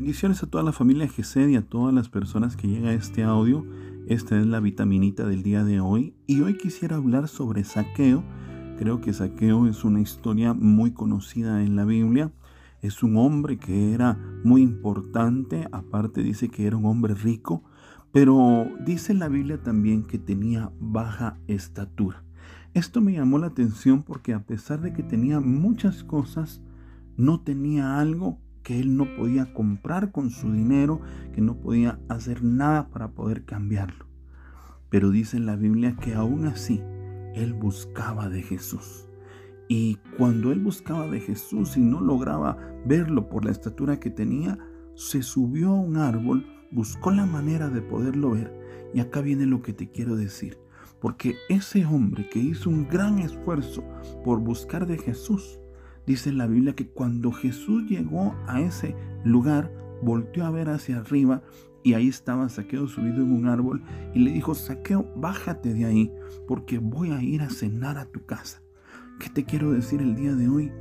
Bendiciones a toda la familia GC y a todas las personas que llega a este audio. Esta es la vitaminita del día de hoy y hoy quisiera hablar sobre saqueo. Creo que saqueo es una historia muy conocida en la Biblia. Es un hombre que era muy importante, aparte dice que era un hombre rico, pero dice la Biblia también que tenía baja estatura. Esto me llamó la atención porque a pesar de que tenía muchas cosas, no tenía algo que él no podía comprar con su dinero, que no podía hacer nada para poder cambiarlo. Pero dice la Biblia que aún así él buscaba de Jesús. Y cuando él buscaba de Jesús y no lograba verlo por la estatura que tenía, se subió a un árbol, buscó la manera de poderlo ver. Y acá viene lo que te quiero decir. Porque ese hombre que hizo un gran esfuerzo por buscar de Jesús, Dice la Biblia que cuando Jesús llegó a ese lugar, volteó a ver hacia arriba y ahí estaba Saqueo subido en un árbol y le dijo, Saqueo, bájate de ahí porque voy a ir a cenar a tu casa. ¿Qué te quiero decir el día de hoy?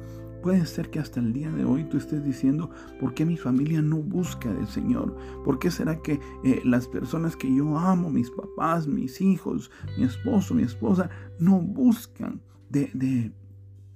Puede ser que hasta el día de hoy tú estés diciendo, ¿por qué mi familia no busca del Señor? ¿Por qué será que eh, las personas que yo amo, mis papás, mis hijos, mi esposo, mi esposa, no buscan de, de,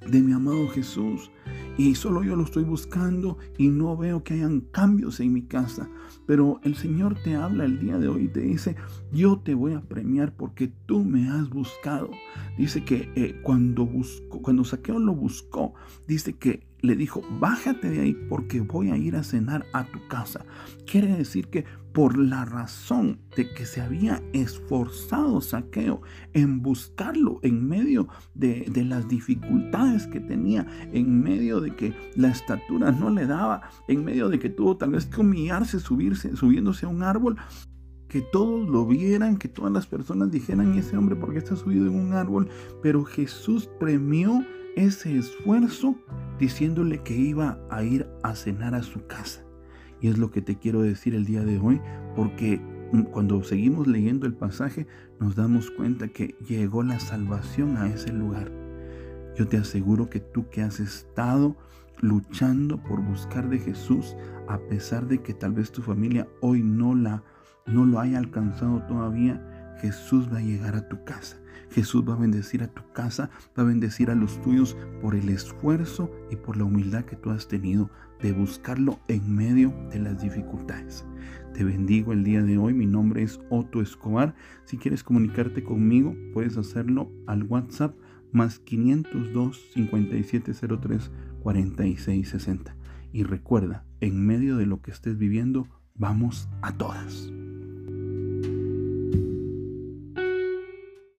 de mi amado Jesús. Y solo yo lo estoy buscando y no veo que hayan cambios en mi casa. Pero el Señor te habla el día de hoy y te dice, yo te voy a premiar porque tú me has buscado. Dice que eh, cuando, buscó, cuando Saqueo lo buscó, dice que le dijo, bájate de ahí porque voy a ir a cenar a tu casa. Quiere decir que por la razón de que se había esforzado Saqueo en buscarlo en medio de, de, las dificultades que tenía, en medio de que la estatura no le daba, en medio de que tuvo tal vez que humillarse, subirse, subiéndose a un árbol, que todos lo vieran, que todas las personas dijeran, ese hombre porque está subido en un árbol, pero Jesús premió ese esfuerzo diciéndole que iba a ir a cenar a su casa. Y es lo que te quiero decir el día de hoy, porque cuando seguimos leyendo el pasaje nos damos cuenta que llegó la salvación a ese lugar. Yo te aseguro que tú que has estado luchando por buscar de Jesús, a pesar de que tal vez tu familia hoy no la no lo haya alcanzado todavía, Jesús va a llegar a tu casa. Jesús va a bendecir a tu casa, va a bendecir a los tuyos por el esfuerzo y por la humildad que tú has tenido de buscarlo en medio de las dificultades. Te bendigo el día de hoy. Mi nombre es Otto Escobar. Si quieres comunicarte conmigo, puedes hacerlo al WhatsApp más 502 5703 4660. Y recuerda, en medio de lo que estés viviendo, vamos a todas.